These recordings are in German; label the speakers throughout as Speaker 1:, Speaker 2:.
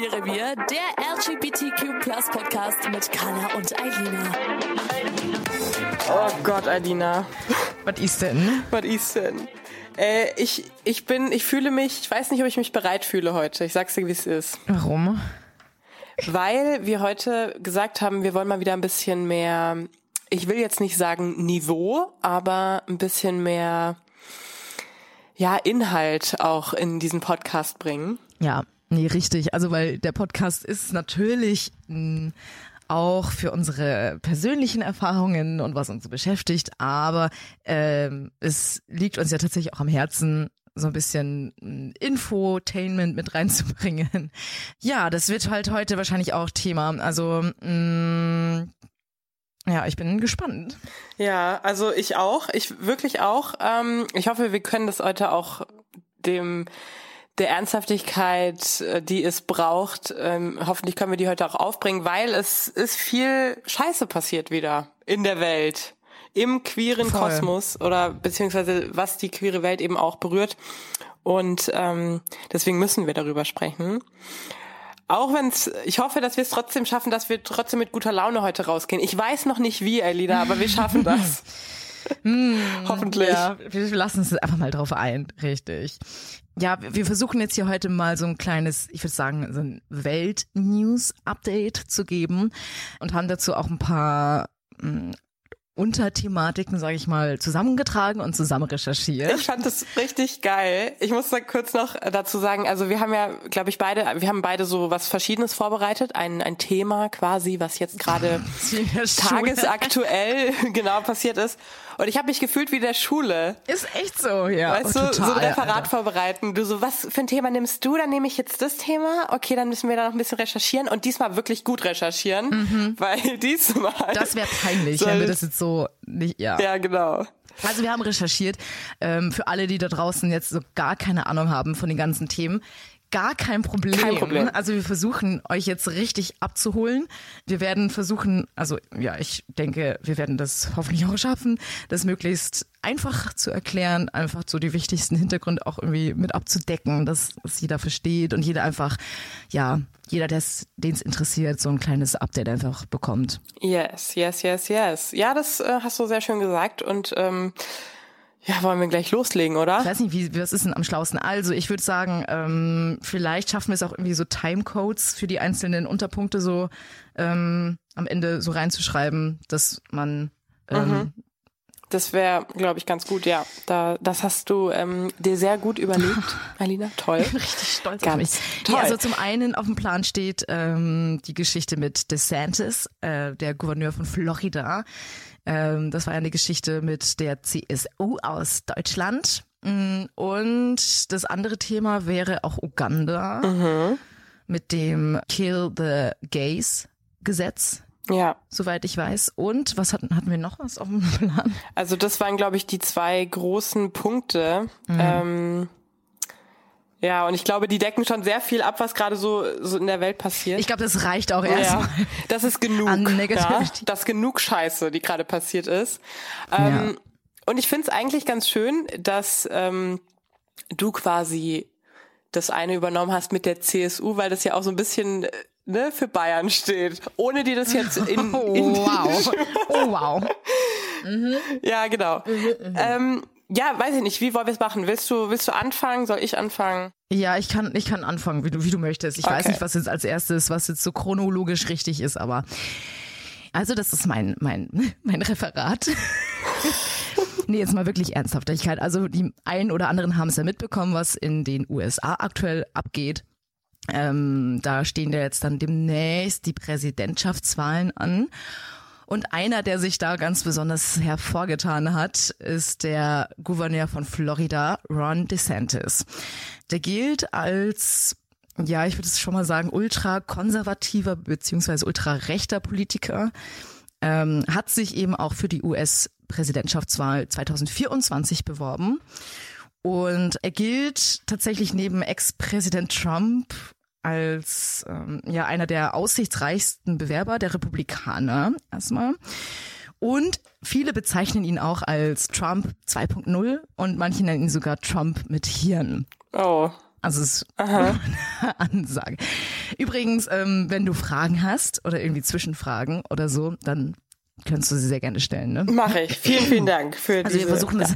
Speaker 1: Queerrevier, der LGBTQ Podcast mit Carla und Eilina.
Speaker 2: Oh Gott, Eilina.
Speaker 3: Was ist denn?
Speaker 2: Was ist denn? Äh, ich, ich bin, ich fühle mich, ich weiß nicht, ob ich mich bereit fühle heute. Ich sag's dir, wie es ist.
Speaker 3: Warum?
Speaker 2: Weil wir heute gesagt haben, wir wollen mal wieder ein bisschen mehr, ich will jetzt nicht sagen Niveau, aber ein bisschen mehr, ja, Inhalt auch in diesen Podcast bringen.
Speaker 3: Ja, nee, richtig. Also, weil der Podcast ist natürlich mh, auch für unsere persönlichen Erfahrungen und was uns so beschäftigt, aber ähm, es liegt uns ja tatsächlich auch am Herzen, so ein bisschen Infotainment mit reinzubringen. Ja, das wird halt heute wahrscheinlich auch Thema. Also mh, ja, ich bin gespannt.
Speaker 2: Ja, also ich auch, ich wirklich auch. Ähm, ich hoffe, wir können das heute auch dem der Ernsthaftigkeit, äh, die es braucht. Ähm, hoffentlich können wir die heute auch aufbringen, weil es ist viel Scheiße passiert wieder in der Welt im queeren Voll. Kosmos oder beziehungsweise was die queere Welt eben auch berührt. Und ähm, deswegen müssen wir darüber sprechen. Auch wenn es, ich hoffe, dass wir es trotzdem schaffen, dass wir trotzdem mit guter Laune heute rausgehen. Ich weiß noch nicht wie, Elida, aber wir schaffen das.
Speaker 3: Hm, Hoffentlich. Ja, wir lassen uns einfach mal drauf ein, richtig. Ja, wir versuchen jetzt hier heute mal so ein kleines, ich würde sagen, so ein Welt-News-Update zu geben und haben dazu auch ein paar hm, Unterthematiken, sage ich mal, zusammengetragen und zusammen recherchiert.
Speaker 2: Ich fand das richtig geil. Ich muss da kurz noch dazu sagen, also wir haben ja, glaube ich, beide, wir haben beide so was Verschiedenes vorbereitet, ein, ein Thema quasi, was jetzt gerade tagesaktuell genau passiert ist. Und ich habe mich gefühlt wie der Schule.
Speaker 3: Ist echt so, ja.
Speaker 2: Weißt oh, du, total, so ein Referat Alter. vorbereiten. Du so, was für ein Thema nimmst du? Dann nehme ich jetzt das Thema. Okay, dann müssen wir da noch ein bisschen recherchieren und diesmal wirklich gut recherchieren, mhm. weil diesmal.
Speaker 3: Das wäre peinlich, wenn wir das jetzt so nicht, ja.
Speaker 2: Ja, genau.
Speaker 3: Also wir haben recherchiert, ähm, für alle, die da draußen jetzt so gar keine Ahnung haben von den ganzen Themen gar kein Problem.
Speaker 2: Kein Problem.
Speaker 3: Also wir versuchen euch jetzt richtig abzuholen. Wir werden versuchen, also ja, ich denke, wir werden das hoffentlich auch schaffen, das möglichst einfach zu erklären, einfach so die wichtigsten Hintergründe auch irgendwie mit abzudecken, dass es jeder versteht und jeder einfach, ja, jeder, den es interessiert, so ein kleines Update einfach bekommt.
Speaker 2: Yes, yes, yes, yes. Ja, das äh, hast du sehr schön gesagt und ähm, ja, wollen wir gleich loslegen, oder?
Speaker 3: Ich weiß nicht, wie, was ist denn am schlausten? Also, ich würde sagen, ähm, vielleicht schaffen wir es auch irgendwie so Timecodes für die einzelnen Unterpunkte so ähm, am Ende so reinzuschreiben, dass man ähm, mhm.
Speaker 2: Das wäre, glaube ich, ganz gut, ja. Da, das hast du ähm, dir sehr gut überlegt, Alina. Toll. Ich
Speaker 3: bin richtig stolz ganz auf mich. Toll. Ja, also zum einen auf dem Plan steht ähm, die Geschichte mit DeSantis, äh, der Gouverneur von Florida, ähm, das war eine Geschichte mit der CSU aus Deutschland. Mm, und das andere Thema wäre auch Uganda mhm. mit dem Kill the Gays Gesetz.
Speaker 2: Ja.
Speaker 3: Soweit ich weiß. Und was hatten, hatten wir noch was auf dem Plan?
Speaker 2: Also das waren, glaube ich, die zwei großen Punkte. Mhm. Ähm, ja, und ich glaube, die decken schon sehr viel ab, was gerade so, so in der Welt passiert.
Speaker 3: Ich glaube, das reicht auch erstmal.
Speaker 2: Ja, das ist genug. Ja, das ist genug Scheiße, die gerade passiert ist. Ähm, ja. Und ich finde es eigentlich ganz schön, dass ähm, du quasi das eine übernommen hast mit der CSU, weil das ja auch so ein bisschen ne, für Bayern steht. Ohne dir das jetzt in, in
Speaker 3: oh, wow. oh wow.
Speaker 2: Mhm. Ja, genau. Mhm, mhm. ähm, ja, weiß ich nicht. Wie wollen wir es machen? Willst du, willst du anfangen? Soll ich anfangen?
Speaker 3: Ja, ich kann, ich kann anfangen, wie du, wie du möchtest. Ich okay. weiß nicht, was jetzt als erstes, was jetzt so chronologisch richtig ist, aber also das ist mein, mein, mein Referat. nee, jetzt mal wirklich Ernsthaftigkeit. Also die einen oder anderen haben es ja mitbekommen, was in den USA aktuell abgeht. Ähm, da stehen ja jetzt dann demnächst die Präsidentschaftswahlen an. Und einer, der sich da ganz besonders hervorgetan hat, ist der Gouverneur von Florida, Ron DeSantis. Der gilt als ja, ich würde es schon mal sagen, ultrakonservativer beziehungsweise ultrarechter Politiker, ähm, hat sich eben auch für die US-Präsidentschaftswahl 2024 beworben. Und er gilt tatsächlich neben Ex-Präsident Trump als ähm, ja einer der aussichtsreichsten Bewerber der Republikaner erstmal. Und viele bezeichnen ihn auch als Trump 2.0 und manche nennen ihn sogar Trump mit Hirn.
Speaker 2: Oh.
Speaker 3: Also es ist eine Ansage. Übrigens, ähm, wenn du Fragen hast oder irgendwie Zwischenfragen oder so, dann kannst du sie sehr gerne stellen. Ne?
Speaker 2: Mache ich. Vielen, vielen Dank für
Speaker 3: Also wir versuchen das.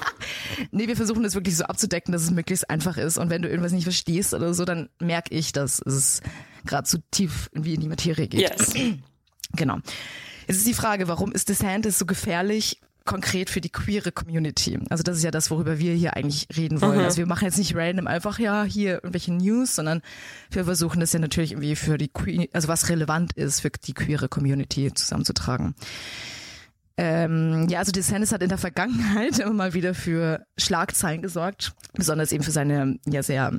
Speaker 3: nee, wir versuchen das wirklich so abzudecken, dass es möglichst einfach ist. Und wenn du irgendwas nicht verstehst oder so, dann merke ich, dass es gerade zu tief irgendwie in die Materie geht.
Speaker 2: Yes.
Speaker 3: Genau. Jetzt ist die Frage, warum ist DeSantis so gefährlich? Konkret für die queere Community. Also das ist ja das, worüber wir hier eigentlich reden wollen. Also wir machen jetzt nicht random einfach ja hier irgendwelche News, sondern wir versuchen das ja natürlich irgendwie für die queer, also was relevant ist für die queere Community zusammenzutragen. Ähm, ja, also DeSantis hat in der Vergangenheit immer mal wieder für Schlagzeilen gesorgt, besonders eben für seine ja sehr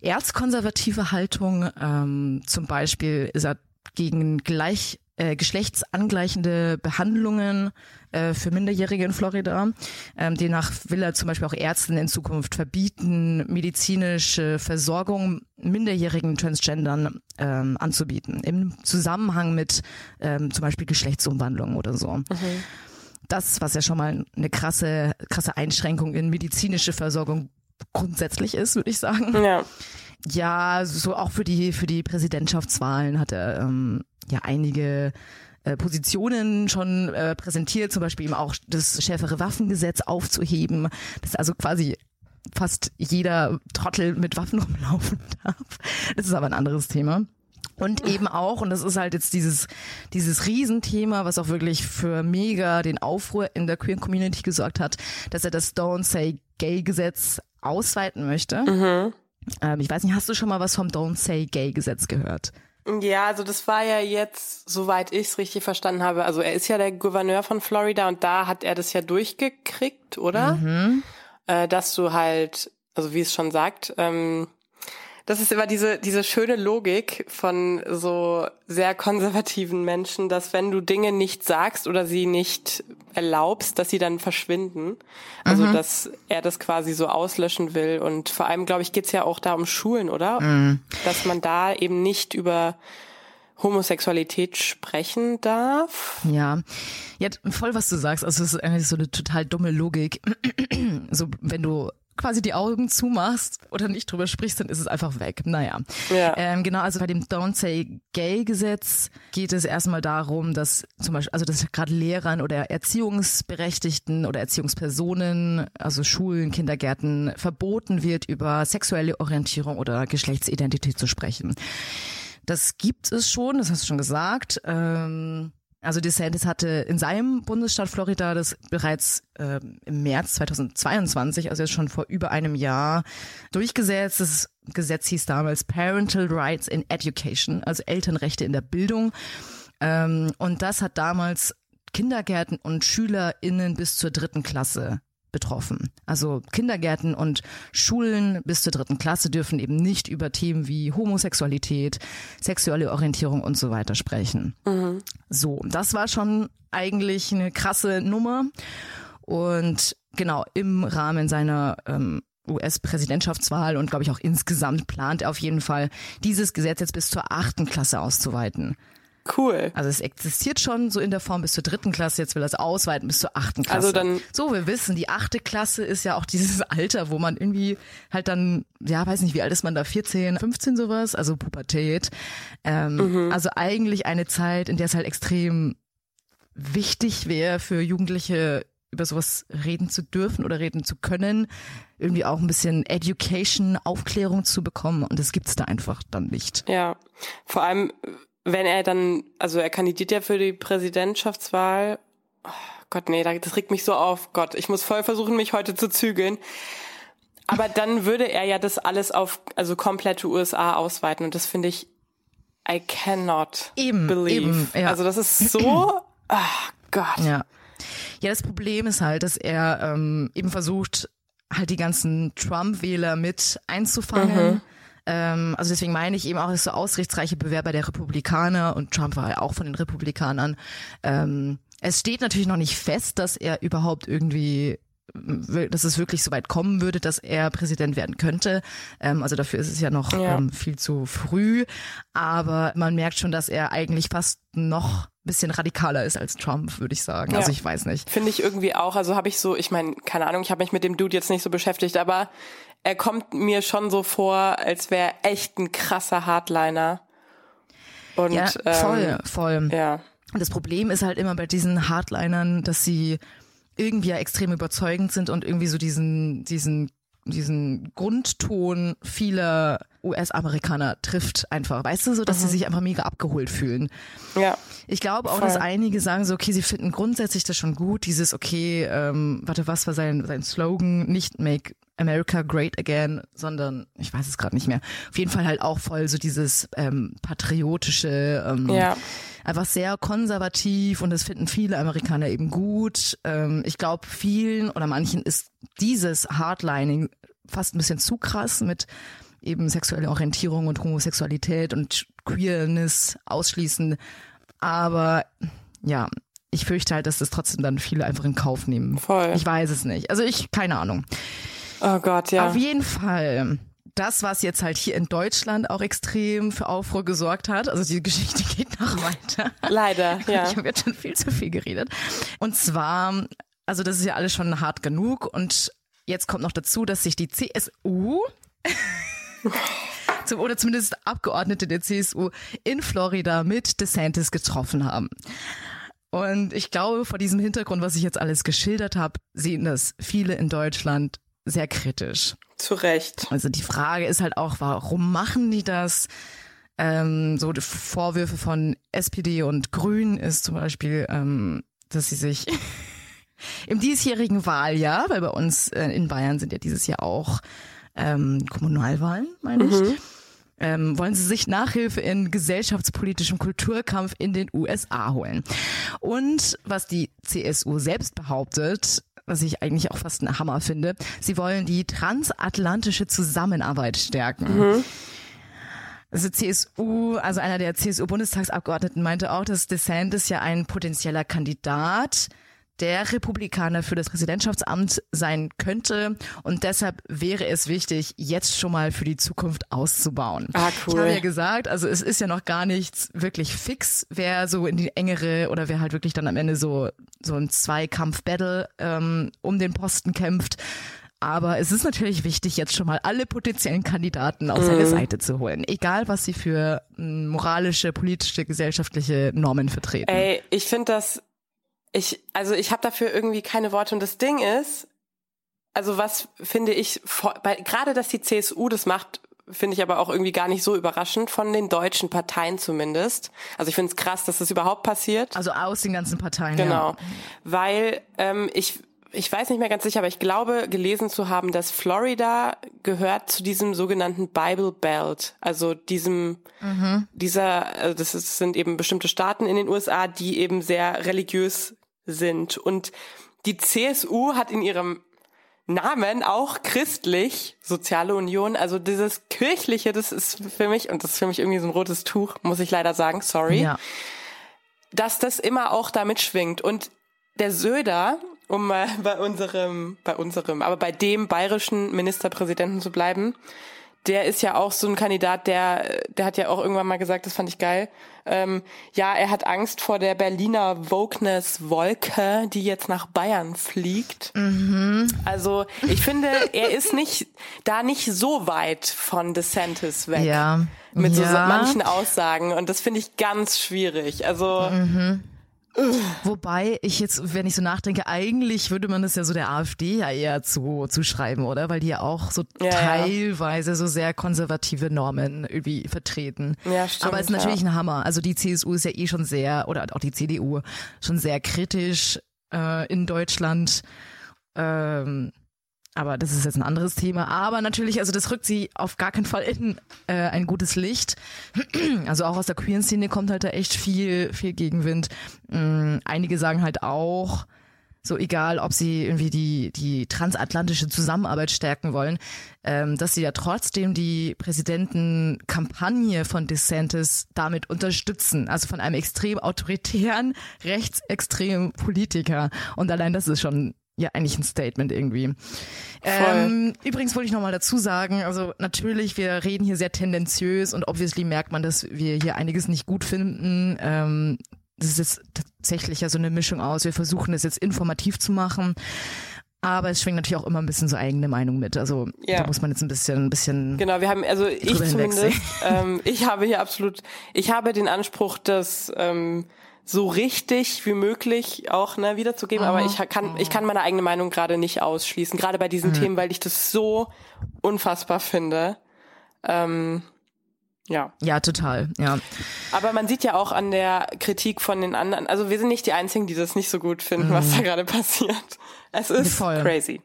Speaker 3: erzkonservative Haltung. Ähm, zum Beispiel ist er gegen gleich äh, geschlechtsangleichende Behandlungen äh, für Minderjährige in Florida. Ähm, demnach will er zum Beispiel auch Ärzten in Zukunft verbieten, medizinische Versorgung minderjährigen Transgendern ähm, anzubieten, im Zusammenhang mit ähm, zum Beispiel Geschlechtsumwandlung oder so. Das, was ja schon mal eine krasse, krasse Einschränkung in medizinische Versorgung grundsätzlich ist, würde ich sagen.
Speaker 2: Ja.
Speaker 3: Ja, so auch für die für die Präsidentschaftswahlen hat er ähm, ja einige äh, Positionen schon äh, präsentiert, zum Beispiel eben auch das schärfere Waffengesetz aufzuheben, dass also quasi fast jeder Trottel mit Waffen rumlaufen darf. Das ist aber ein anderes Thema. Und eben auch, und das ist halt jetzt dieses, dieses Riesenthema, was auch wirklich für mega den Aufruhr in der Queer Community gesorgt hat, dass er das Don't Say Gay Gesetz ausweiten möchte.
Speaker 2: Mhm.
Speaker 3: Ähm, ich weiß nicht, hast du schon mal was vom Don't Say Gay Gesetz gehört?
Speaker 2: Ja, also das war ja jetzt, soweit ich es richtig verstanden habe, also er ist ja der Gouverneur von Florida und da hat er das ja durchgekriegt, oder? Äh, dass du halt, also wie es schon sagt, ähm, das ist immer diese, diese schöne Logik von so sehr konservativen Menschen, dass wenn du Dinge nicht sagst oder sie nicht erlaubst, dass sie dann verschwinden. Also, dass er das quasi so auslöschen will. Und vor allem, glaube ich, geht's ja auch da um Schulen, oder? Dass man da eben nicht über Homosexualität sprechen darf.
Speaker 3: Ja, ja, voll was du sagst. Also es ist eigentlich so eine total dumme Logik. so, wenn du quasi die Augen zumachst oder nicht drüber sprichst, dann ist es einfach weg. Naja.
Speaker 2: Ja.
Speaker 3: Ähm, genau, also bei dem Don't Say Gay Gesetz geht es erstmal darum, dass zum Beispiel, also dass gerade Lehrern oder Erziehungsberechtigten oder Erziehungspersonen, also Schulen, Kindergärten, verboten wird, über sexuelle Orientierung oder Geschlechtsidentität zu sprechen. Das gibt es schon, das hast du schon gesagt. Ähm, also DeSantis hatte in seinem Bundesstaat Florida das bereits ähm, im März 2022, also jetzt schon vor über einem Jahr, durchgesetzt. Das Gesetz hieß damals Parental Rights in Education, also Elternrechte in der Bildung. Ähm, und das hat damals Kindergärten und SchülerInnen bis zur dritten Klasse betroffen. Also Kindergärten und Schulen bis zur dritten Klasse dürfen eben nicht über Themen wie Homosexualität, sexuelle Orientierung und so weiter sprechen. So, das war schon eigentlich eine krasse Nummer. Und genau, im Rahmen seiner ähm, US-Präsidentschaftswahl und glaube ich auch insgesamt plant er auf jeden Fall, dieses Gesetz jetzt bis zur achten Klasse auszuweiten.
Speaker 2: Cool.
Speaker 3: Also es existiert schon so in der Form bis zur dritten Klasse, jetzt will es ausweiten bis zur achten Klasse.
Speaker 2: Also dann-
Speaker 3: so, wir wissen, die achte Klasse ist ja auch dieses Alter, wo man irgendwie halt dann, ja, weiß nicht, wie alt ist man da, 14, 15 sowas, also Pubertät. Ähm, Also eigentlich eine Zeit, in der es halt extrem wichtig wäre für Jugendliche über sowas reden zu dürfen oder reden zu können, irgendwie auch ein bisschen Education, Aufklärung zu bekommen und das gibt's da einfach dann nicht.
Speaker 2: Ja. Vor allem, wenn er dann, also er kandidiert ja für die Präsidentschaftswahl. Oh Gott, nee, das regt mich so auf. Gott, ich muss voll versuchen, mich heute zu zügeln. Aber dann würde er ja das alles auf, also komplette USA ausweiten und das finde ich, I cannot
Speaker 3: Eben,
Speaker 2: believe.
Speaker 3: eben, ja.
Speaker 2: Also das ist so, ach Gott.
Speaker 3: Ja. Ja, das Problem ist halt, dass er ähm, eben versucht, halt die ganzen Trump-Wähler mit einzufangen. Ähm, also deswegen meine ich eben auch, dass so ausrichtsreiche Bewerber der Republikaner und Trump war ja auch von den Republikanern. Ähm, es steht natürlich noch nicht fest, dass er überhaupt irgendwie dass es wirklich so weit kommen würde, dass er Präsident werden könnte. Ähm, also dafür ist es ja noch
Speaker 2: Ja.
Speaker 3: Ähm, viel zu früh. Aber man merkt schon, dass er eigentlich fast noch ein bisschen radikaler ist als Trump, würde ich sagen.
Speaker 2: Ja.
Speaker 3: Also ich weiß nicht.
Speaker 2: Finde ich irgendwie auch. Also habe ich so, ich meine, keine Ahnung, ich habe mich mit dem Dude jetzt nicht so beschäftigt, aber er kommt mir schon so vor, als wäre echt ein krasser Hardliner. Und,
Speaker 3: ja, voll, ähm, voll.
Speaker 2: Ja.
Speaker 3: Und das Problem ist halt immer bei diesen Hardlinern, dass sie irgendwie ja extrem überzeugend sind und irgendwie so diesen, diesen diesen Grundton vieler US-Amerikaner trifft einfach. Weißt du, so, dass mhm. sie sich einfach mega abgeholt fühlen.
Speaker 2: Ja.
Speaker 3: Ich glaube auch, Voll. dass einige sagen so, okay, sie finden grundsätzlich das schon gut, dieses, okay, ähm, warte, was war sein, sein Slogan? Nicht make America Great Again, sondern ich weiß es gerade nicht mehr. Auf jeden Fall halt auch voll so dieses ähm, patriotische, ähm,
Speaker 2: ja.
Speaker 3: einfach sehr konservativ und das finden viele Amerikaner eben gut. Ähm, ich glaube, vielen oder manchen ist dieses Hardlining fast ein bisschen zu krass mit eben sexuelle Orientierung und Homosexualität und Queerness ausschließen. Aber ja, ich fürchte halt, dass das trotzdem dann viele einfach in Kauf nehmen.
Speaker 2: Voll.
Speaker 3: Ich weiß es nicht. Also ich, keine Ahnung.
Speaker 2: Oh Gott, ja.
Speaker 3: Auf jeden Fall. Das, was jetzt halt hier in Deutschland auch extrem für Aufruhr gesorgt hat, also die Geschichte geht noch weiter.
Speaker 2: Leider, ja.
Speaker 3: Ich habe jetzt schon viel zu viel geredet. Und zwar, also das ist ja alles schon hart genug und jetzt kommt noch dazu, dass sich die CSU oder zumindest Abgeordnete der CSU in Florida mit DeSantis getroffen haben. Und ich glaube, vor diesem Hintergrund, was ich jetzt alles geschildert habe, sehen das viele in Deutschland sehr kritisch.
Speaker 2: Zu Recht.
Speaker 3: Also die Frage ist halt auch, warum machen die das? Ähm, so die Vorwürfe von SPD und Grünen ist zum Beispiel, ähm, dass sie sich im diesjährigen Wahljahr, weil bei uns äh, in Bayern sind ja dieses Jahr auch ähm, Kommunalwahlen, meine ich, mhm. Ähm, wollen sie sich Nachhilfe in gesellschaftspolitischem Kulturkampf in den USA holen. Und was die CSU selbst behauptet, was ich eigentlich auch fast ein Hammer finde. Sie wollen die transatlantische Zusammenarbeit stärken. Mhm. Also CSU, also einer der CSU-Bundestagsabgeordneten meinte auch, dass DeSantis ja ein potenzieller Kandidat der Republikaner für das Präsidentschaftsamt sein könnte. Und deshalb wäre es wichtig, jetzt schon mal für die Zukunft auszubauen.
Speaker 2: Ah, cool.
Speaker 3: Ich habe ja gesagt, also es ist ja noch gar nichts wirklich fix, wer so in die engere oder wer halt wirklich dann am Ende so, so ein Zweikampf-Battle ähm, um den Posten kämpft. Aber es ist natürlich wichtig, jetzt schon mal alle potenziellen Kandidaten auf seine mhm. Seite zu holen. Egal, was sie für hm, moralische, politische, gesellschaftliche Normen vertreten.
Speaker 2: Ey, ich finde das ich, also ich habe dafür irgendwie keine Worte. Und das Ding ist, also was finde ich, gerade dass die CSU das macht, finde ich aber auch irgendwie gar nicht so überraschend, von den deutschen Parteien zumindest. Also ich finde es krass, dass das überhaupt passiert.
Speaker 3: Also aus den ganzen Parteien.
Speaker 2: Genau.
Speaker 3: Ja.
Speaker 2: Weil ähm, ich ich weiß nicht mehr ganz sicher, aber ich glaube, gelesen zu haben, dass Florida gehört zu diesem sogenannten Bible Belt, also diesem, mhm. dieser, also das ist, sind eben bestimmte Staaten in den USA, die eben sehr religiös sind. Und die CSU hat in ihrem Namen auch christlich, Soziale Union, also dieses kirchliche, das ist für mich, und das ist für mich irgendwie so ein rotes Tuch, muss ich leider sagen, sorry, ja. dass das immer auch damit schwingt. Und der Söder, um mal bei unserem, bei unserem, aber bei dem bayerischen Ministerpräsidenten zu bleiben, der ist ja auch so ein Kandidat, der, der hat ja auch irgendwann mal gesagt, das fand ich geil. Ähm, ja, er hat Angst vor der Berliner Wokeness-Wolke, die jetzt nach Bayern fliegt.
Speaker 3: Mhm.
Speaker 2: Also ich finde, er ist nicht da nicht so weit von DeSantis weg.
Speaker 3: Ja.
Speaker 2: Mit
Speaker 3: ja.
Speaker 2: so manchen Aussagen. Und das finde ich ganz schwierig. Also
Speaker 3: mhm. Wobei ich jetzt, wenn ich so nachdenke, eigentlich würde man das ja so der AfD ja eher zu, zuschreiben, oder? Weil die ja auch so ja, teilweise ja. so sehr konservative Normen irgendwie vertreten.
Speaker 2: Ja, stimmt.
Speaker 3: Aber es ist natürlich ja. ein Hammer. Also die CSU ist ja eh schon sehr, oder auch die CDU, schon sehr kritisch äh, in Deutschland. Ähm, aber das ist jetzt ein anderes Thema. Aber natürlich, also das rückt sie auf gar keinen Fall in äh, ein gutes Licht. Also auch aus der queeren Szene kommt halt da echt viel, viel Gegenwind. Ähm, einige sagen halt auch, so egal, ob sie irgendwie die, die transatlantische Zusammenarbeit stärken wollen, ähm, dass sie ja trotzdem die Präsidentenkampagne von DeSantis damit unterstützen. Also von einem extrem autoritären, rechtsextremen Politiker. Und allein das ist schon ja eigentlich ein Statement irgendwie. Ähm, übrigens wollte ich nochmal dazu sagen, also natürlich, wir reden hier sehr tendenziös und obviously merkt man, dass wir hier einiges nicht gut finden. Ähm, das ist jetzt tatsächlich ja so eine Mischung aus. Wir versuchen es jetzt informativ zu machen. Aber es schwingt natürlich auch immer ein bisschen so eigene Meinung mit. Also ja. da muss man jetzt ein bisschen, ein bisschen.
Speaker 2: Genau, wir haben, also ich zumindest, ähm, ich habe hier absolut, ich habe den Anspruch, dass ähm, so richtig wie möglich auch ne, wiederzugeben, aber ich kann, ich kann meine eigene Meinung gerade nicht ausschließen, gerade bei diesen mhm. Themen, weil ich das so unfassbar finde. Ähm, ja.
Speaker 3: Ja, total, ja.
Speaker 2: Aber man sieht ja auch an der Kritik von den anderen, also wir sind nicht die Einzigen, die das nicht so gut finden, mhm. was da gerade passiert. Es ist Voll. crazy.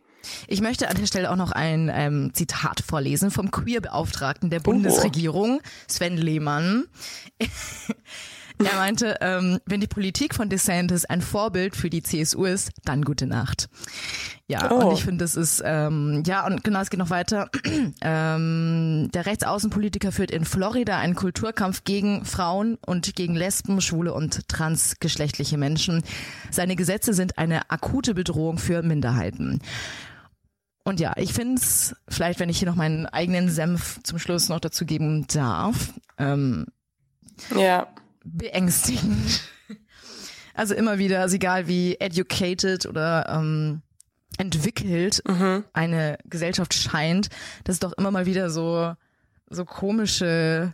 Speaker 3: Ich möchte an der Stelle auch noch ein ähm, Zitat vorlesen vom Queer-Beauftragten der Bundesregierung, Sven Lehmann. Er meinte, ähm, wenn die Politik von DeSantis ein Vorbild für die CSU ist, dann gute Nacht. Ja, oh. und ich finde, das ist, ähm, ja, und genau, es geht noch weiter. ähm, der Rechtsaußenpolitiker führt in Florida einen Kulturkampf gegen Frauen und gegen Lesben, Schwule und transgeschlechtliche Menschen. Seine Gesetze sind eine akute Bedrohung für Minderheiten. Und ja, ich finde es, vielleicht wenn ich hier noch meinen eigenen Senf zum Schluss noch dazu geben darf, ähm,
Speaker 2: ja
Speaker 3: beängstigend. Also immer wieder, also egal wie educated oder ähm, entwickelt mhm. eine Gesellschaft scheint, dass es doch immer mal wieder so, so komische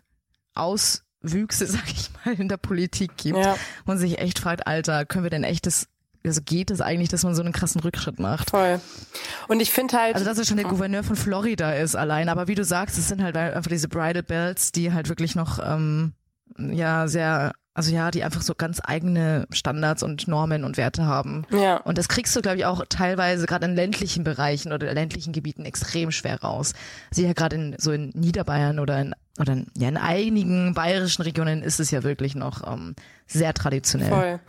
Speaker 3: Auswüchse, sag ich mal, in der Politik gibt. Ja. Und sich echt fragt, Alter, können wir denn echt das also geht es eigentlich, dass man so einen krassen Rückschritt macht.
Speaker 2: Voll. Und ich finde halt.
Speaker 3: Also, dass er schon der Gouverneur von Florida ist allein. Aber wie du sagst, es sind halt einfach diese Bridal Bells, die halt wirklich noch, ähm, ja, sehr also ja, die einfach so ganz eigene Standards und Normen und Werte haben.
Speaker 2: Ja.
Speaker 3: Und das kriegst du, glaube ich, auch teilweise gerade in ländlichen Bereichen oder ländlichen Gebieten extrem schwer raus. Also ja gerade in so in Niederbayern oder in oder in, ja in einigen bayerischen Regionen ist es ja wirklich noch ähm, sehr traditionell.
Speaker 2: Voll.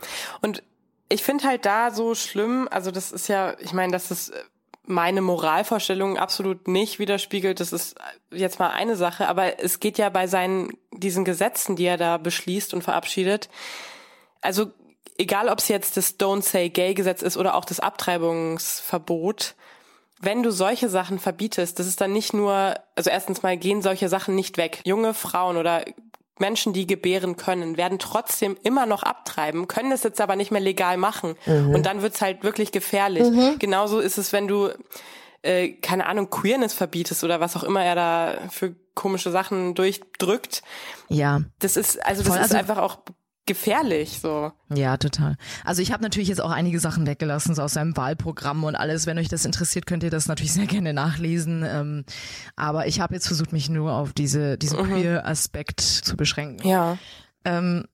Speaker 2: Und ich finde halt da so schlimm, also das ist ja, ich meine, das ist meine Moralvorstellungen absolut nicht widerspiegelt. Das ist jetzt mal eine Sache, aber es geht ja bei seinen, diesen Gesetzen, die er da beschließt und verabschiedet. Also, egal ob es jetzt das Don't Say Gay Gesetz ist oder auch das Abtreibungsverbot, wenn du solche Sachen verbietest, das ist dann nicht nur, also erstens mal gehen solche Sachen nicht weg. Junge Frauen oder Menschen, die gebären können, werden trotzdem immer noch abtreiben, können es jetzt aber nicht mehr legal machen. Mhm. Und dann wird's halt wirklich gefährlich. Mhm. Genauso ist es, wenn du, äh, keine Ahnung, Queerness verbietest oder was auch immer er da für komische Sachen durchdrückt.
Speaker 3: Ja.
Speaker 2: Das ist, also das Voll, ist also einfach auch gefährlich so.
Speaker 3: Ja, total. Also ich habe natürlich jetzt auch einige Sachen weggelassen so aus seinem Wahlprogramm und alles. Wenn euch das interessiert, könnt ihr das natürlich sehr gerne nachlesen. Ähm, aber ich habe jetzt versucht, mich nur auf diese diesen mhm. Queer-Aspekt zu beschränken.
Speaker 2: Ja.
Speaker 3: Ähm,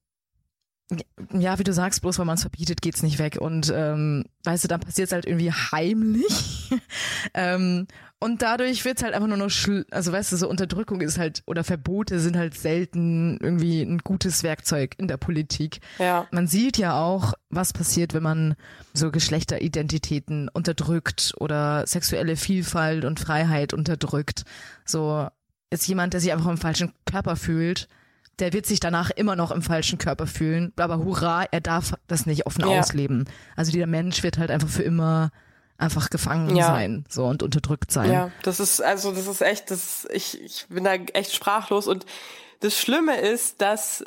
Speaker 3: ja, wie du sagst, bloß weil man es verbietet, geht's nicht weg. Und ähm, weißt du, dann passiert es halt irgendwie heimlich. ähm, und dadurch wird's halt einfach nur noch, schl also weißt du, so Unterdrückung ist halt, oder Verbote sind halt selten irgendwie ein gutes Werkzeug in der Politik.
Speaker 2: Ja.
Speaker 3: Man sieht ja auch, was passiert, wenn man so Geschlechteridentitäten unterdrückt oder sexuelle Vielfalt und Freiheit unterdrückt. So ist jemand, der sich einfach im falschen Körper fühlt, der wird sich danach immer noch im falschen Körper fühlen. Aber hurra, er darf das nicht offen ja. ausleben. Also dieser Mensch wird halt einfach für immer einfach gefangen ja. sein so und unterdrückt sein.
Speaker 2: Ja, das ist also das ist echt das ich ich bin da echt sprachlos und das Schlimme ist, dass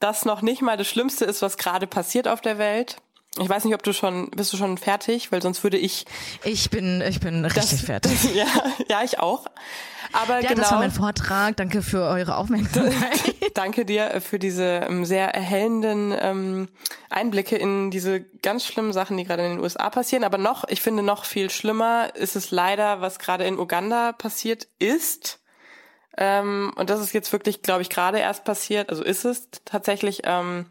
Speaker 2: das noch nicht mal das Schlimmste ist, was gerade passiert auf der Welt. Ich weiß nicht, ob du schon bist du schon fertig, weil sonst würde ich
Speaker 3: Ich bin ich bin richtig das, fertig.
Speaker 2: Das, ja, ja, ich auch. Aber
Speaker 3: ja,
Speaker 2: genau.
Speaker 3: das war mein Vortrag. Danke für eure Aufmerksamkeit.
Speaker 2: Danke dir für diese ähm, sehr erhellenden ähm, Einblicke in diese ganz schlimmen Sachen, die gerade in den USA passieren. Aber noch, ich finde noch viel schlimmer ist es leider, was gerade in Uganda passiert ist. Ähm, und das ist jetzt wirklich, glaube ich, gerade erst passiert. Also ist es tatsächlich. Ähm,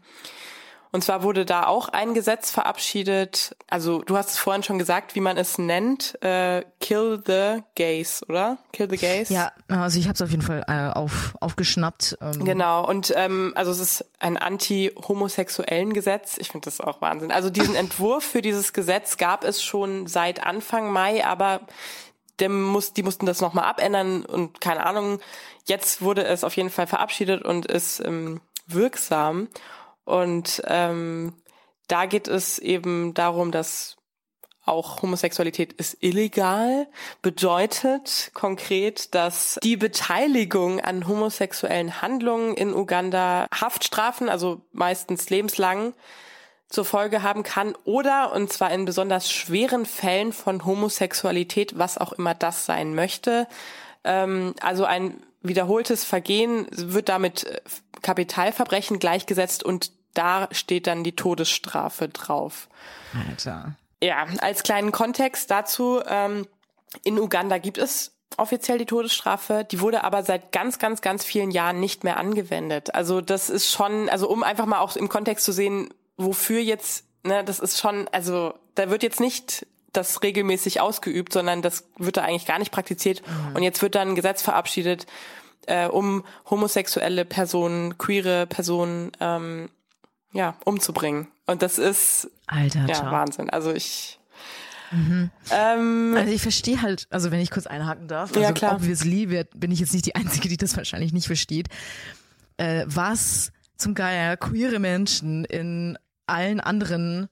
Speaker 2: und zwar wurde da auch ein Gesetz verabschiedet. Also du hast es vorhin schon gesagt, wie man es nennt. Äh, Kill the Gays, oder? Kill the Gays.
Speaker 3: Ja, also ich habe es auf jeden Fall äh, auf, aufgeschnappt.
Speaker 2: Ähm. Genau. Und ähm, also es ist ein anti-homosexuellen Gesetz. Ich finde das auch Wahnsinn. Also diesen Entwurf für dieses Gesetz gab es schon seit Anfang Mai, aber dem muss, die mussten das nochmal abändern und keine Ahnung. Jetzt wurde es auf jeden Fall verabschiedet und ist ähm, wirksam. Und ähm, da geht es eben darum, dass auch Homosexualität ist illegal, bedeutet konkret, dass die Beteiligung an homosexuellen Handlungen in Uganda Haftstrafen, also meistens lebenslang, zur Folge haben kann oder, und zwar in besonders schweren Fällen von Homosexualität, was auch immer das sein möchte. Ähm, also ein wiederholtes Vergehen wird damit äh, Kapitalverbrechen gleichgesetzt und da steht dann die Todesstrafe drauf.
Speaker 3: Alter.
Speaker 2: Ja, als kleinen Kontext dazu, ähm, in Uganda gibt es offiziell die Todesstrafe, die wurde aber seit ganz, ganz, ganz vielen Jahren nicht mehr angewendet. Also das ist schon, also um einfach mal auch im Kontext zu sehen, wofür jetzt, ne, das ist schon, also da wird jetzt nicht das regelmäßig ausgeübt, sondern das wird da eigentlich gar nicht praktiziert. Mhm. Und jetzt wird dann ein Gesetz verabschiedet, äh, um homosexuelle Personen, queere Personen ähm, ja, umzubringen. Und das ist
Speaker 3: Alter,
Speaker 2: ja, Wahnsinn. Also ich
Speaker 3: Mhm. Ähm, also ich verstehe halt, also wenn ich kurz einhaken darf, also
Speaker 2: ja, klar.
Speaker 3: obviously wird, bin ich jetzt nicht die Einzige, die das wahrscheinlich nicht versteht, äh, was zum Geier queere Menschen in allen anderen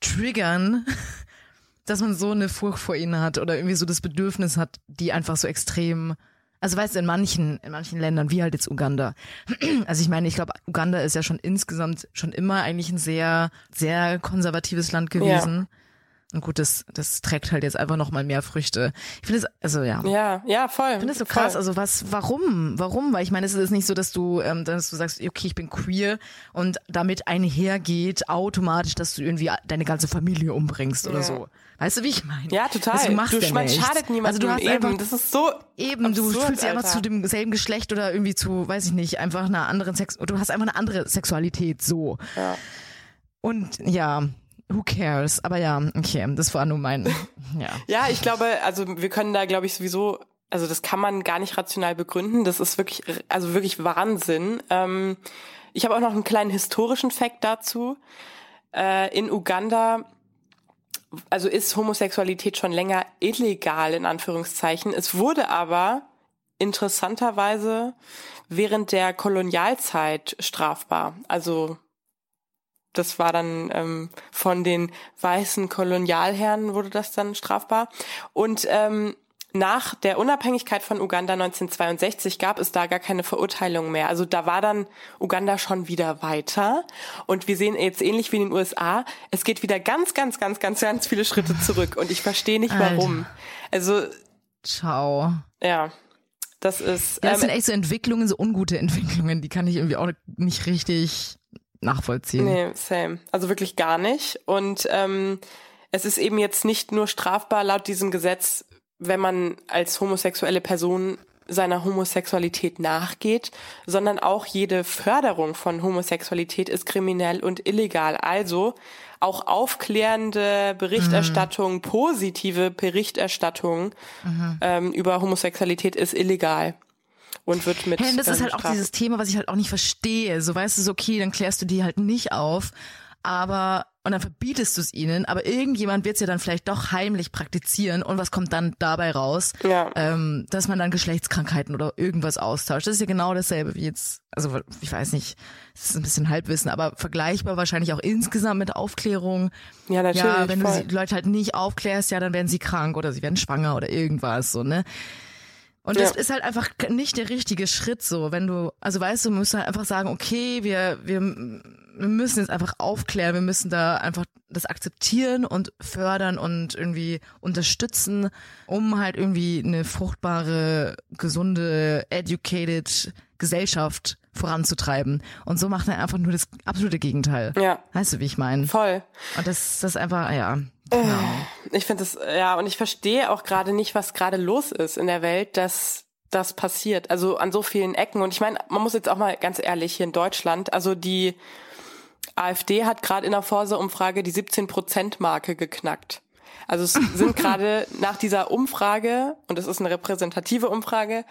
Speaker 3: triggern, dass man so eine Furcht vor ihnen hat oder irgendwie so das Bedürfnis hat, die einfach so extrem also weißt du, in manchen, in manchen Ländern, wie halt jetzt Uganda. Also ich meine, ich glaube, Uganda ist ja schon insgesamt schon immer eigentlich ein sehr, sehr konservatives Land gewesen. Ja. Und gut, das, das trägt halt jetzt einfach nochmal mehr Früchte. Ich finde es, also ja.
Speaker 2: Ja, ja, voll.
Speaker 3: Ich finde es so krass. Voll. Also was, warum? Warum? Weil ich meine, es ist nicht so, dass du, ähm, dass du sagst, okay, ich bin queer und damit einhergeht automatisch, dass du irgendwie deine ganze Familie umbringst oder ja. so. Weißt du, wie ich meine?
Speaker 2: Ja, total. Das machst du, man schadet niemandem. Also du hast eben, einfach, das ist so
Speaker 3: eben, absurd, du fühlst dich einfach zu demselben Geschlecht oder irgendwie zu, weiß ich nicht, einfach einer anderen Sex, du hast einfach eine andere Sexualität so. Ja. Und ja, who cares? Aber ja, okay, das war nur mein, ja.
Speaker 2: ja, ich glaube, also wir können da, glaube ich, sowieso, also das kann man gar nicht rational begründen. Das ist wirklich, also wirklich Wahnsinn. Ähm, ich habe auch noch einen kleinen historischen Fakt dazu. Äh, in Uganda also ist Homosexualität schon länger illegal in Anführungszeichen. Es wurde aber interessanterweise während der Kolonialzeit strafbar. Also das war dann ähm, von den weißen Kolonialherren wurde das dann strafbar. Und ähm, nach der Unabhängigkeit von Uganda 1962 gab es da gar keine Verurteilung mehr. Also da war dann Uganda schon wieder weiter. Und wir sehen jetzt ähnlich wie in den USA, es geht wieder ganz, ganz, ganz, ganz, ganz viele Schritte zurück. Und ich verstehe nicht warum. Alter. Also.
Speaker 3: Ciao.
Speaker 2: Ja. Das ist.
Speaker 3: Ja, das ähm, sind echt so Entwicklungen, so ungute Entwicklungen, die kann ich irgendwie auch nicht richtig nachvollziehen.
Speaker 2: Nee, same. Also wirklich gar nicht. Und ähm, es ist eben jetzt nicht nur strafbar laut diesem Gesetz, wenn man als homosexuelle Person seiner Homosexualität nachgeht, sondern auch jede Förderung von Homosexualität ist kriminell und illegal. Also auch aufklärende Berichterstattung, mhm. positive Berichterstattung mhm. ähm, über Homosexualität ist illegal und wird mit.
Speaker 3: Hey, das ist halt auch dieses Thema, was ich halt auch nicht verstehe. So weißt du, so okay, dann klärst du die halt nicht auf, aber und dann verbietest du es ihnen, aber irgendjemand wird es ja dann vielleicht doch heimlich praktizieren und was kommt dann dabei raus?
Speaker 2: Ja.
Speaker 3: Ähm, dass man dann Geschlechtskrankheiten oder irgendwas austauscht. Das ist ja genau dasselbe wie jetzt, also ich weiß nicht, das ist ein bisschen Halbwissen, aber vergleichbar wahrscheinlich auch insgesamt mit Aufklärung.
Speaker 2: Ja, natürlich. Ja,
Speaker 3: wenn
Speaker 2: voll.
Speaker 3: du die Leute halt nicht aufklärst, ja, dann werden sie krank oder sie werden schwanger oder irgendwas so, ne? Und das ja. ist halt einfach nicht der richtige Schritt so, wenn du, also weißt du, musst halt einfach sagen, okay, wir, wir, wir müssen jetzt einfach aufklären, wir müssen da einfach das akzeptieren und fördern und irgendwie unterstützen, um halt irgendwie eine fruchtbare, gesunde, educated Gesellschaft voranzutreiben. Und so macht er einfach nur das absolute Gegenteil.
Speaker 2: Ja.
Speaker 3: Weißt du, wie ich meine?
Speaker 2: Voll.
Speaker 3: Und das, das ist einfach, ja.
Speaker 2: Genau. Ich finde das, ja, und ich verstehe auch gerade nicht, was gerade los ist in der Welt, dass das passiert. Also an so vielen Ecken. Und ich meine, man muss jetzt auch mal ganz ehrlich hier in Deutschland, also die AfD hat gerade in der Forsa-Umfrage die 17-Prozent-Marke geknackt. Also es sind gerade nach dieser Umfrage, und es ist eine repräsentative Umfrage,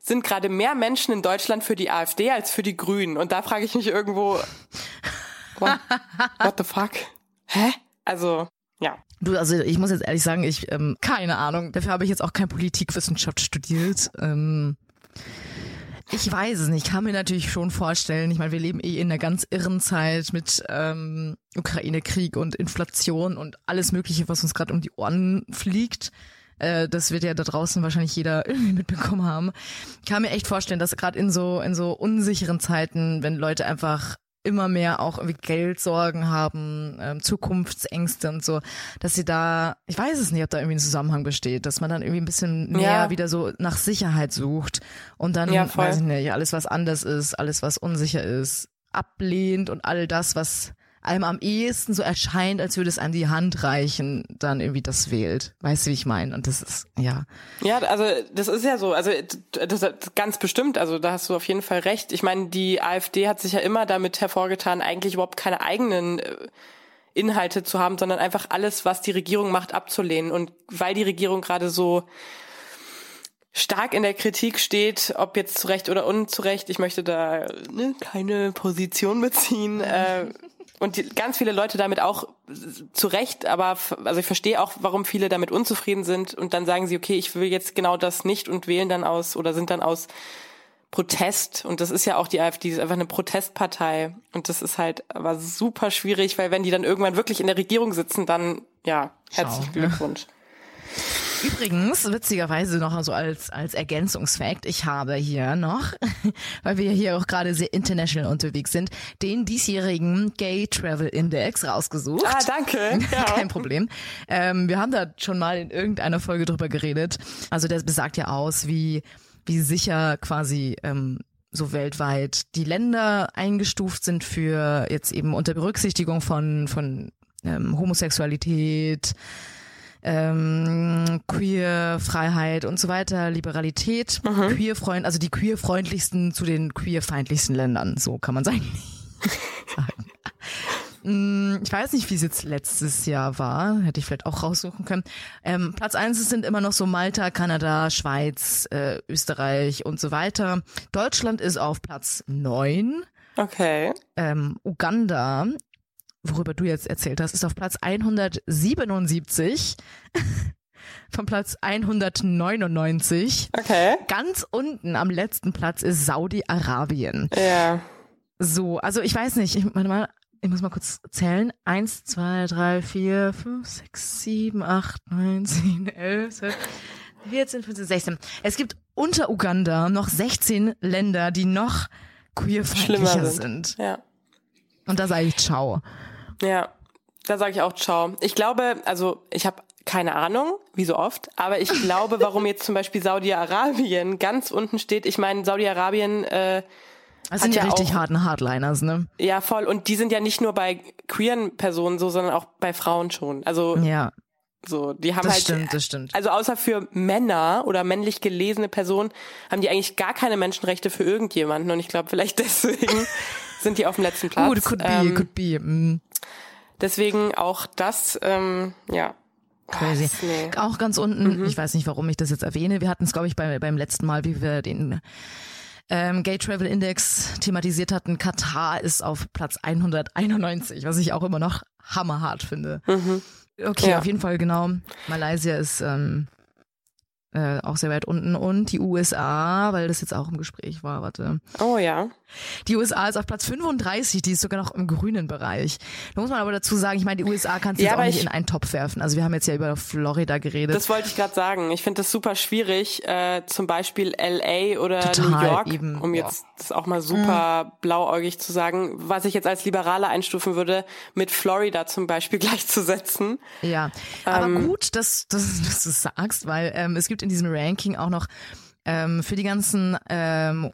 Speaker 2: sind gerade mehr Menschen in Deutschland für die AfD als für die Grünen. Und da frage ich mich irgendwo, what, what the fuck? Hä? Also, ja.
Speaker 3: Du, also ich muss jetzt ehrlich sagen, ich, ähm, keine Ahnung, dafür habe ich jetzt auch kein Politikwissenschaft studiert. Ähm, ich weiß es nicht. Ich kann mir natürlich schon vorstellen. Ich meine, wir leben eh in einer ganz irren Zeit mit ähm, Ukraine-Krieg und Inflation und alles Mögliche, was uns gerade um die Ohren fliegt. Äh, das wird ja da draußen wahrscheinlich jeder irgendwie mitbekommen haben. Ich kann mir echt vorstellen, dass gerade in so in so unsicheren Zeiten, wenn Leute einfach immer mehr auch irgendwie Geldsorgen haben, ähm, Zukunftsängste und so, dass sie da, ich weiß es nicht, ob da irgendwie ein Zusammenhang besteht, dass man dann irgendwie ein bisschen mehr
Speaker 2: Ja.
Speaker 3: wieder so nach Sicherheit sucht und dann,
Speaker 2: Ja,
Speaker 3: weiß ich nicht, alles was anders ist, alles was unsicher ist, ablehnt und all das, was einem am ehesten so erscheint, als würde es an die Hand reichen, dann irgendwie das wählt. Weißt du, wie ich meine? Und das ist, ja.
Speaker 2: Ja, also das ist ja so, also das, das ganz bestimmt, also da hast du auf jeden Fall recht. Ich meine, die AfD hat sich ja immer damit hervorgetan, eigentlich überhaupt keine eigenen äh, Inhalte zu haben, sondern einfach alles, was die Regierung macht, abzulehnen. Und weil die Regierung gerade so stark in der Kritik steht, ob jetzt zu Recht oder unzurecht, ich möchte da ne, keine Position beziehen. Äh, und die, ganz viele Leute damit auch zu Recht, aber also ich verstehe auch, warum viele damit unzufrieden sind und dann sagen sie, okay, ich will jetzt genau das nicht und wählen dann aus oder sind dann aus Protest. Und das ist ja auch die AfD, die ist einfach eine Protestpartei. Und das ist halt aber super schwierig, weil wenn die dann irgendwann wirklich in der Regierung sitzen, dann ja, herzlichen
Speaker 3: Schau, ne? Übrigens, witzigerweise noch so als, als Ergänzungsfakt, ich habe hier noch, weil wir hier auch gerade sehr international unterwegs sind, den diesjährigen Gay Travel Index rausgesucht.
Speaker 2: Ah, danke. Ja.
Speaker 3: Kein Problem. Ähm, wir haben da schon mal in irgendeiner Folge drüber geredet. Also der besagt ja aus, wie, wie sicher quasi ähm, so weltweit die Länder eingestuft sind für jetzt eben unter Berücksichtigung von, von ähm, Homosexualität, ähm, Queer Freiheit und so weiter, Liberalität, queerfreund, also die queerfreundlichsten zu den queerfeindlichsten Ländern, so kann man sagen. sagen. Mm, Ich weiß nicht, wie es jetzt letztes Jahr war, hätte ich vielleicht auch raussuchen können. Ähm, Platz eins sind immer noch so Malta, Kanada, Schweiz, äh, Österreich und so weiter. Deutschland ist auf Platz neun.
Speaker 2: Okay.
Speaker 3: Ähm, Uganda, worüber du jetzt erzählt hast, ist auf Platz 177 von Platz 199.
Speaker 2: Okay.
Speaker 3: Ganz unten am letzten Platz ist Saudi-Arabien.
Speaker 2: Ja.
Speaker 3: So, also ich weiß nicht, ich, warte mal, ich muss mal kurz zählen. Eins, zwei, drei, vier, fünf, sechs, sieben, acht, neun, zehn, elf, zwölf, 14, 15, 16. Es gibt unter Uganda noch 16 Länder, die noch queerfeindlicher
Speaker 2: Schlimmer
Speaker 3: sind.
Speaker 2: sind. Ja.
Speaker 3: Und da sage ich ciao.
Speaker 2: Ja, da sage ich auch ciao. Ich glaube, also ich habe keine Ahnung, wie so oft, aber ich glaube, warum jetzt zum Beispiel Saudi-Arabien ganz unten steht. Ich meine, Saudi-Arabien, äh,
Speaker 3: Das sind ja richtig
Speaker 2: auch-
Speaker 3: harten Hardliners, ne?
Speaker 2: ja voll, und die sind ja nicht nur bei queeren Personen so, sondern auch bei Frauen schon. Also
Speaker 3: Ja,
Speaker 2: so, die haben
Speaker 3: das
Speaker 2: halt,
Speaker 3: stimmt, das stimmt.
Speaker 2: also außer für Männer oder männlich gelesene Personen haben die eigentlich gar keine Menschenrechte für irgendjemanden und ich glaube, vielleicht deswegen sind die auf dem letzten Platz.
Speaker 3: Gut, could be,
Speaker 2: Ähm,
Speaker 3: could be. Mm,
Speaker 2: Deswegen auch das, ähm, ja.
Speaker 3: crazy.
Speaker 2: Was? Nee.
Speaker 3: Auch ganz unten, ich weiß nicht, warum ich das jetzt erwähne. Wir hatten es, glaube ich, bei, beim letzten Mal, wie wir den ähm, Gay Travel Index thematisiert hatten. Katar ist auf Platz 191, was ich auch immer noch hammerhart finde. Okay,
Speaker 2: Ja.
Speaker 3: auf jeden Fall genau. Malaysia ist ähm, äh, auch sehr weit unten und die USA, weil das jetzt auch im Gespräch war, warte.
Speaker 2: Oh ja.
Speaker 3: Die USA ist auf Platz 35, die ist sogar noch im grünen Bereich. Da muss man aber dazu sagen, ich meine, die USA kannst du
Speaker 2: Ja,
Speaker 3: jetzt auch nicht
Speaker 2: ich-
Speaker 3: in einen Topf werfen. Also wir haben jetzt ja über Florida geredet.
Speaker 2: Das wollte ich gerade sagen. Ich finde das super schwierig, äh, zum Beispiel LA oder
Speaker 3: Total,
Speaker 2: New York,
Speaker 3: eben,
Speaker 2: um
Speaker 3: boah.
Speaker 2: jetzt das auch mal super blauäugig zu sagen, was ich jetzt als Liberaler einstufen würde, mit Florida zum Beispiel gleichzusetzen.
Speaker 3: Ja, aber
Speaker 2: Ähm,
Speaker 3: gut, dass, dass, dass du es sagst, weil ähm, es gibt in diesem Ranking auch noch ähm, für die ganzen ähm,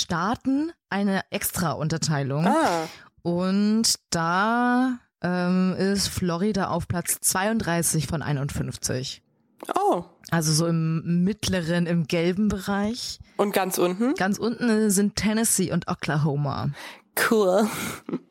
Speaker 3: US-Staaten eine extra Unterteilung.
Speaker 2: Ah,
Speaker 3: Und da ähm, ist Florida auf Platz 32 von 51.
Speaker 2: oh.
Speaker 3: Also so im mittleren, im gelben Bereich.
Speaker 2: Und ganz unten?
Speaker 3: Ganz unten sind Tennessee und Oklahoma.
Speaker 2: Cool.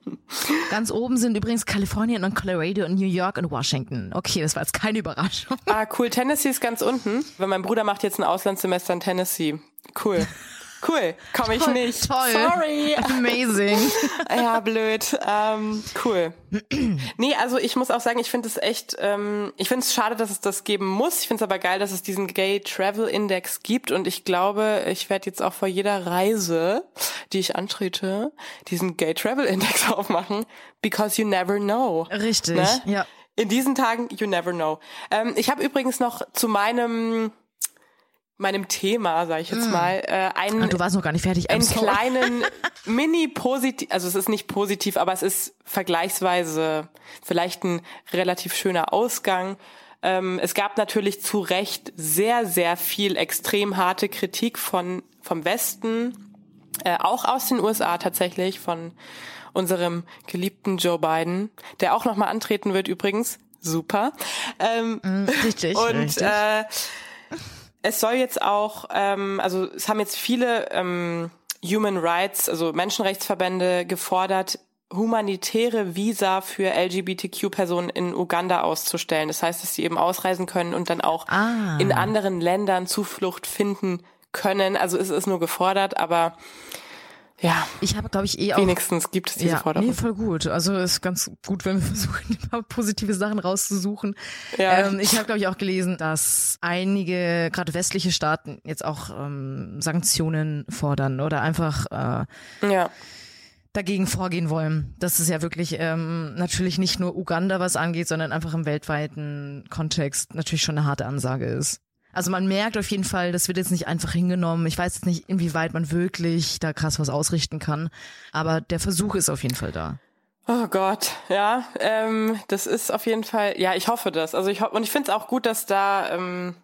Speaker 3: Ganz oben sind übrigens Kalifornien und Colorado und New York und Washington. Okay, das war jetzt keine Überraschung.
Speaker 2: Ah, cool. Tennessee ist ganz unten. Weil mein Bruder macht jetzt ein Auslandssemester in Tennessee. Cool. Cool. Komme ich
Speaker 3: Toll,
Speaker 2: nicht.
Speaker 3: toll.
Speaker 2: Sorry.
Speaker 3: Amazing.
Speaker 2: Ja, blöd. Ähm, cool. Nee, also ich muss auch sagen, ich finde es echt, ähm, ich finde es schade, dass es das geben muss. Ich finde es aber geil, dass es diesen Gay Travel Index gibt und ich glaube, ich werde jetzt auch vor jeder Reise, die ich antrete, diesen Gay Travel Index aufmachen, because you never know.
Speaker 3: Richtig,
Speaker 2: Ne?
Speaker 3: ja.
Speaker 2: In diesen Tagen, you never know. Ähm, ich habe übrigens noch zu meinem meinem Thema, sage ich jetzt mm. mal, äh, einen,
Speaker 3: ah, du warst noch gar nicht fertig,
Speaker 2: einen kleinen Mini-positiv, also es ist nicht positiv, aber es ist vergleichsweise vielleicht ein relativ schöner Ausgang. Ähm, es gab natürlich zu Recht sehr, sehr viel extrem harte Kritik von vom Westen, äh, auch aus den USA tatsächlich, von unserem geliebten Joe Biden, der auch nochmal antreten wird übrigens. Super.
Speaker 3: Ähm, mm, richtig.
Speaker 2: Und
Speaker 3: richtig.
Speaker 2: Äh, es soll jetzt auch, ähm, also es haben jetzt viele ähm, Human Rights, also Menschenrechtsverbände gefordert, humanitäre Visa für LGBTQ-Personen in Uganda auszustellen. Das heißt, dass sie eben ausreisen können und dann auch ah. in anderen Ländern Zuflucht finden können. Also es ist nur gefordert, aber ja.
Speaker 3: Ich habe, glaube ich, eh auch.
Speaker 2: Wenigstens gibt es diese
Speaker 3: ja,
Speaker 2: Forderung.
Speaker 3: Nee, voll gut. Also ist ganz gut, wenn wir versuchen, ein paar positive Sachen rauszusuchen. Ja. Ähm, ich habe, glaube ich, auch gelesen, dass einige, gerade westliche Staaten, jetzt auch ähm, Sanktionen fordern oder einfach äh, ja. dagegen vorgehen wollen. Das ist ja wirklich ähm, natürlich nicht nur Uganda was angeht, sondern einfach im weltweiten Kontext natürlich schon eine harte Ansage ist. Also man merkt auf jeden Fall, das wird jetzt nicht einfach hingenommen. Ich weiß jetzt nicht, inwieweit man wirklich da krass was ausrichten kann, aber der Versuch ist auf jeden Fall da.
Speaker 2: Oh Gott, ja, ähm, das ist auf jeden Fall, ja, ich hoffe das. Also ich hoffe, und ich finde es auch gut, dass da, ähm,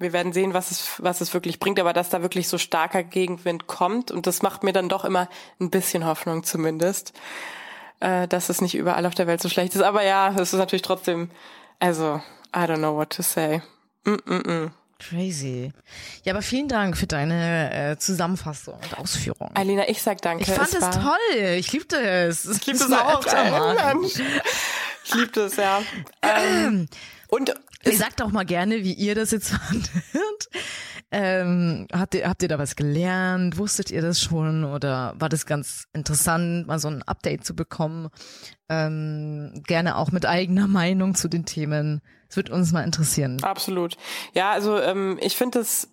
Speaker 2: wir werden sehen, was es, was es wirklich bringt, aber dass da wirklich so starker Gegenwind kommt und das macht mir dann doch immer ein bisschen Hoffnung zumindest, äh, dass es nicht überall auf der Welt so schlecht ist. Aber ja, es ist natürlich trotzdem, also, I don't know what to say. Mm -mm.
Speaker 3: Crazy. Ja, aber vielen Dank für deine äh, Zusammenfassung und Ausführung.
Speaker 2: Alina, ich sag danke.
Speaker 3: Ich fand es, es toll. Ich liebte es.
Speaker 2: Ich liebte es auch. ich liebte es, ja. Ähm,
Speaker 3: und ihr sagt auch mal gerne, wie ihr das jetzt fandet. Ähm, habt, ihr, habt ihr da was gelernt? Wusstet ihr das schon? Oder war das ganz interessant, mal so ein Update zu bekommen? Ähm, gerne auch mit eigener Meinung zu den Themen. Es wird uns mal interessieren.
Speaker 2: Absolut. Ja, also ähm, ich finde es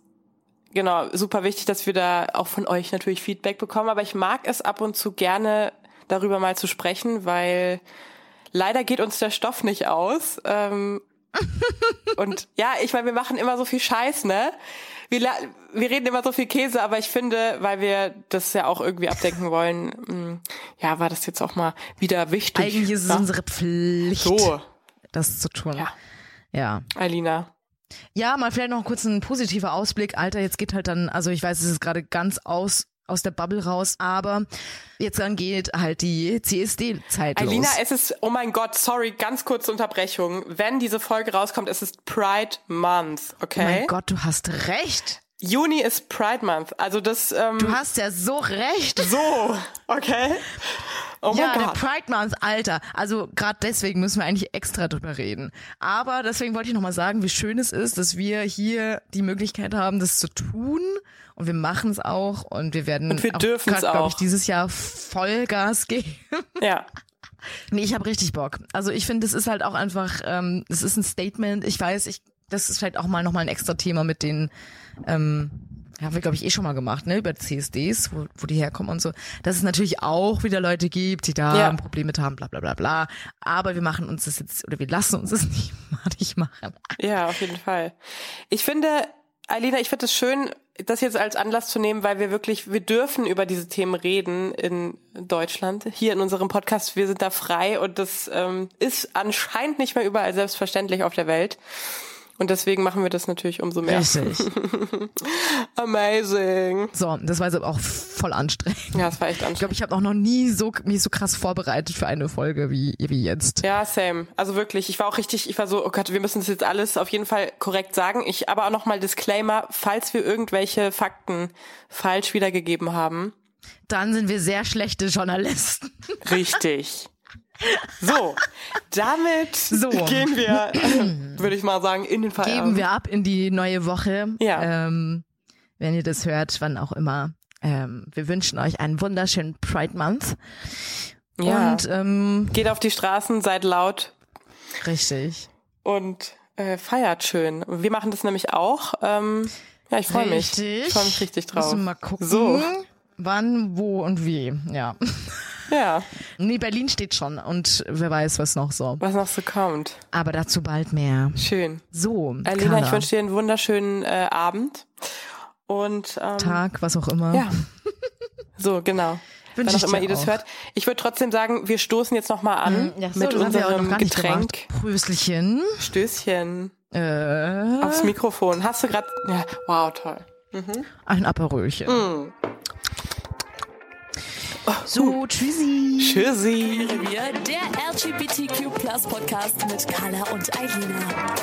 Speaker 2: genau super wichtig, dass wir da auch von euch natürlich Feedback bekommen. Aber ich mag es ab und zu gerne darüber mal zu sprechen, weil leider geht uns der Stoff nicht aus. Ähm, und ja, ich meine, wir machen immer so viel Scheiß, ne? Wir, wir reden immer so viel Käse, aber ich finde, weil wir das ja auch irgendwie abdenken wollen, mm, ja, war das jetzt auch mal wieder wichtig.
Speaker 3: Eigentlich ist es ja? unsere Pflicht, so. das zu tun.
Speaker 2: Ja.
Speaker 3: Ja.
Speaker 2: Alina.
Speaker 3: Ja, mal vielleicht noch kurz ein positiver Ausblick. Alter, jetzt geht halt dann, also ich weiß, es ist gerade ganz aus aus der Bubble raus, aber jetzt dann geht halt die CSD-Zeit los.
Speaker 2: Alina, es ist, oh mein Gott, sorry, ganz kurze Unterbrechung. Wenn diese Folge rauskommt, es ist Pride Month, okay? Oh
Speaker 3: mein Gott, du hast recht.
Speaker 2: Juni ist Pride Month, also das. Ähm,
Speaker 3: du hast ja so recht.
Speaker 2: So, okay.
Speaker 3: Oh ja, der Pride Month, Alter. Also gerade deswegen müssen wir eigentlich extra drüber reden. Aber deswegen wollte ich nochmal sagen, wie schön es ist, dass wir hier die Möglichkeit haben, das zu tun. Und wir machen es auch und wir werden
Speaker 2: und wir dürfen es auch, glaube ich,
Speaker 3: dieses Jahr Vollgas geben.
Speaker 2: Ja.
Speaker 3: Nee, ich habe richtig Bock. Also ich finde, es ist halt auch einfach, ähm, es ist ein Statement. Ich weiß, ich, das ist vielleicht auch mal nochmal ein extra Thema mit den ähm, haben wir, glaube ich, eh schon mal gemacht, ne, über CSDs, wo, wo die herkommen und so, dass es natürlich auch wieder Leute gibt, die da ja. ein Problem mit haben, bla bla bla bla. Aber wir machen uns das jetzt, oder wir lassen uns das nicht madig machen.
Speaker 2: Ja, auf jeden Fall. Ich finde, Alina, ich finde es schön, das jetzt als Anlass zu nehmen, weil wir wirklich, wir dürfen über diese Themen reden in Deutschland, hier in unserem Podcast. Wir sind da frei und das ähm, ist anscheinend nicht mehr überall selbstverständlich auf der Welt. Und deswegen machen wir das natürlich umso mehr.
Speaker 3: Richtig.
Speaker 2: Amazing.
Speaker 3: So, das war jetzt aber auch voll anstrengend.
Speaker 2: Ja, es war echt anstrengend.
Speaker 3: Ich glaube, ich habe auch noch nie so mich so krass vorbereitet für eine Folge wie, wie jetzt.
Speaker 2: Ja, same. Also wirklich, ich war auch richtig, ich war so, oh Gott, wir müssen das jetzt alles auf jeden Fall korrekt sagen. Ich aber auch nochmal Disclaimer, falls wir irgendwelche Fakten falsch wiedergegeben haben.
Speaker 3: Dann sind wir sehr schlechte Journalisten.
Speaker 2: Richtig. So, damit so. gehen wir, würde ich mal sagen, in den Feierabend.
Speaker 3: Geben wir ab in die neue Woche.
Speaker 2: Ja.
Speaker 3: Ähm, wenn ihr das hört, wann auch immer. Ähm, wir wünschen euch einen wunderschönen Pride Month.
Speaker 2: Ja. Und ähm, geht auf die Straßen, seid laut.
Speaker 3: Richtig.
Speaker 2: Und äh, feiert schön. Wir machen das nämlich auch. Ähm, ja, ich freue mich. Ich freue mich richtig drauf.
Speaker 3: Müssen wir mal gucken, so. wann, wo und wie. Ja.
Speaker 2: Ja.
Speaker 3: Nee, Berlin steht schon und wer weiß, was noch so.
Speaker 2: Was noch so kommt.
Speaker 3: Aber dazu bald mehr.
Speaker 2: Schön.
Speaker 3: So,
Speaker 2: Alina, ich wünsche dir einen wunderschönen äh, Abend. Und ähm,
Speaker 3: Tag, was auch immer.
Speaker 2: Ja. So, genau.
Speaker 3: Wünsch
Speaker 2: Wann
Speaker 3: ich
Speaker 2: auch immer ihr das hört. Ich würde trotzdem sagen, wir stoßen jetzt nochmal an
Speaker 3: Ja, so,
Speaker 2: mit unserem Getränk.
Speaker 3: gemacht. Pröslichen.
Speaker 2: Stößchen
Speaker 3: Äh,
Speaker 2: aufs Mikrofon. Hast du gerade. Ja, wow, toll.
Speaker 3: ein Aperölchen.
Speaker 2: Mm.
Speaker 3: So, tschüssi.
Speaker 2: Tschüssi.
Speaker 1: Wir, der LGBTQ Podcast mit Carla und Eilina.